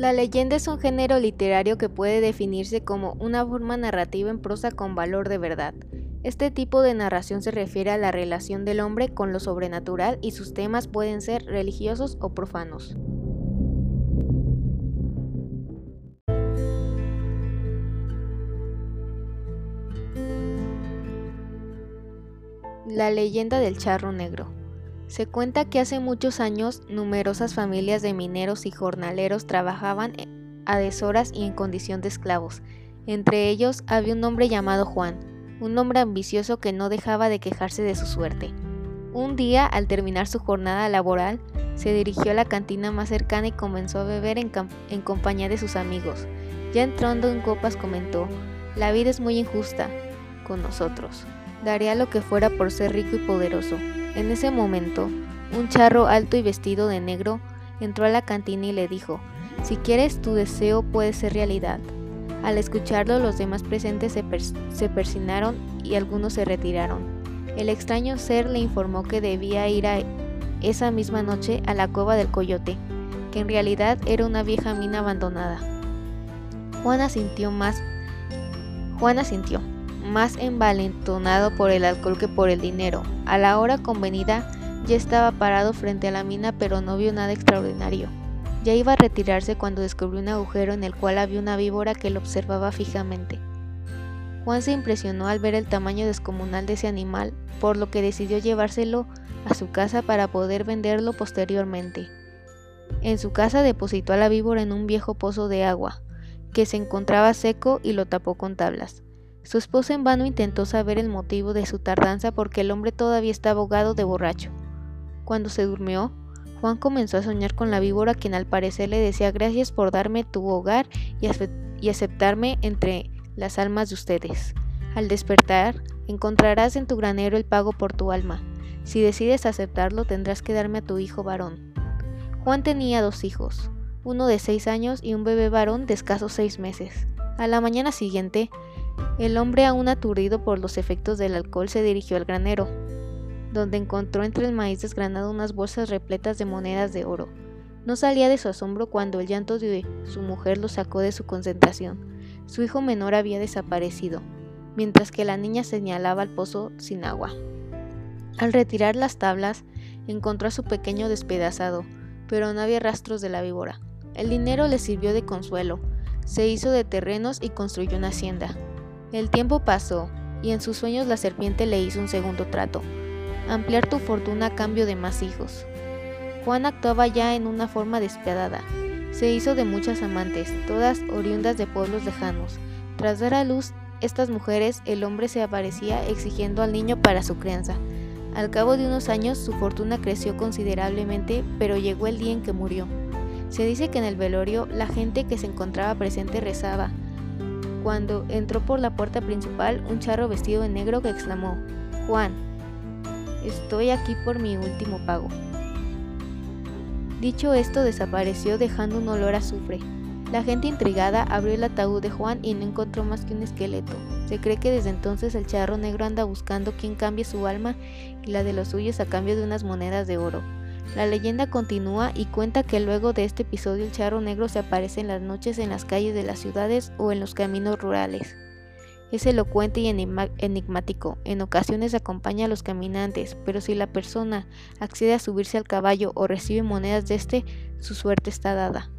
La leyenda es un género literario que puede definirse como una forma narrativa en prosa con valor de verdad. Este tipo de narración se refiere a la relación del hombre con lo sobrenatural y sus temas pueden ser religiosos o profanos. La leyenda del charro negro. Se cuenta que hace muchos años numerosas familias de mineros y jornaleros trabajaban a deshoras y en condición de esclavos. Entre ellos había un hombre llamado Juan, un hombre ambicioso que no dejaba de quejarse de su suerte. Un día, al terminar su jornada laboral, se dirigió a la cantina más cercana y comenzó a beber en, en compañía de sus amigos. Ya entrando en copas comentó, la vida es muy injusta con nosotros. Daría lo que fuera por ser rico y poderoso. En ese momento, un charro alto y vestido de negro entró a la cantina y le dijo, si quieres tu deseo puede ser realidad. Al escucharlo los demás presentes se, persinaron y algunos se retiraron. El extraño ser le informó que debía ir a esa misma noche a la cueva del coyote, que en realidad era una vieja mina abandonada. Juan asintió más. Juan asintió más envalentonado por el alcohol que por el dinero. A la hora convenida ya estaba parado frente a la mina pero no vio nada extraordinario. Ya iba a retirarse cuando descubrió un agujero en el cual había una víbora que lo observaba fijamente. Juan se impresionó al ver el tamaño descomunal de ese animal, por lo que decidió llevárselo a su casa para poder venderlo posteriormente. En su casa depositó a la víbora en un viejo pozo de agua, que se encontraba seco y lo tapó con tablas. Su esposa en vano intentó saber el motivo de su tardanza porque el hombre todavía estaba ahogado de borracho. Cuando se durmió, Juan comenzó a soñar con la víbora quien al parecer le decía gracias por darme tu hogar y, aceptarme entre las almas de ustedes. Al despertar, encontrarás en tu granero el pago por tu alma. Si decides aceptarlo, tendrás que darme a tu hijo varón. Juan tenía dos hijos, uno de seis años y un bebé varón de escasos seis meses. A la mañana siguiente, el hombre, aún aturdido por los efectos del alcohol, se dirigió al granero, donde encontró entre el maíz desgranado unas bolsas repletas de monedas de oro. No salía de su asombro cuando el llanto de su mujer lo sacó de su concentración. Su hijo menor había desaparecido, mientras que la niña señalaba al pozo sin agua. Al retirar las tablas, encontró a su pequeño despedazado, pero no había rastros de la víbora. El dinero le sirvió de consuelo, se hizo de terrenos y construyó una hacienda. El tiempo pasó, y en sus sueños la serpiente le hizo un segundo trato, ampliar tu fortuna a cambio de más hijos. Juan actuaba ya en una forma despiadada. Se hizo de muchas amantes, todas oriundas de pueblos lejanos. Tras dar a luz estas mujeres, el hombre se aparecía exigiendo al niño para su crianza. Al cabo de unos años su fortuna creció considerablemente, pero llegó el día en que murió. Se dice que en el velorio la gente que se encontraba presente rezaba, cuando entró por la puerta principal un charro vestido de negro que exclamó, Juan, estoy aquí por mi último pago. Dicho esto, desapareció dejando un olor a azufre. La gente intrigada abrió el ataúd de Juan y no encontró más que un esqueleto. Se cree que desde entonces el charro negro anda buscando quien cambie su alma y la de los suyos a cambio de unas monedas de oro. La leyenda continúa y cuenta que luego de este episodio el charro negro se aparece en las noches en las calles de las ciudades o en los caminos rurales. Es elocuente y enigmático, en ocasiones acompaña a los caminantes, pero si la persona accede a subirse al caballo o recibe monedas de este, su suerte está dada.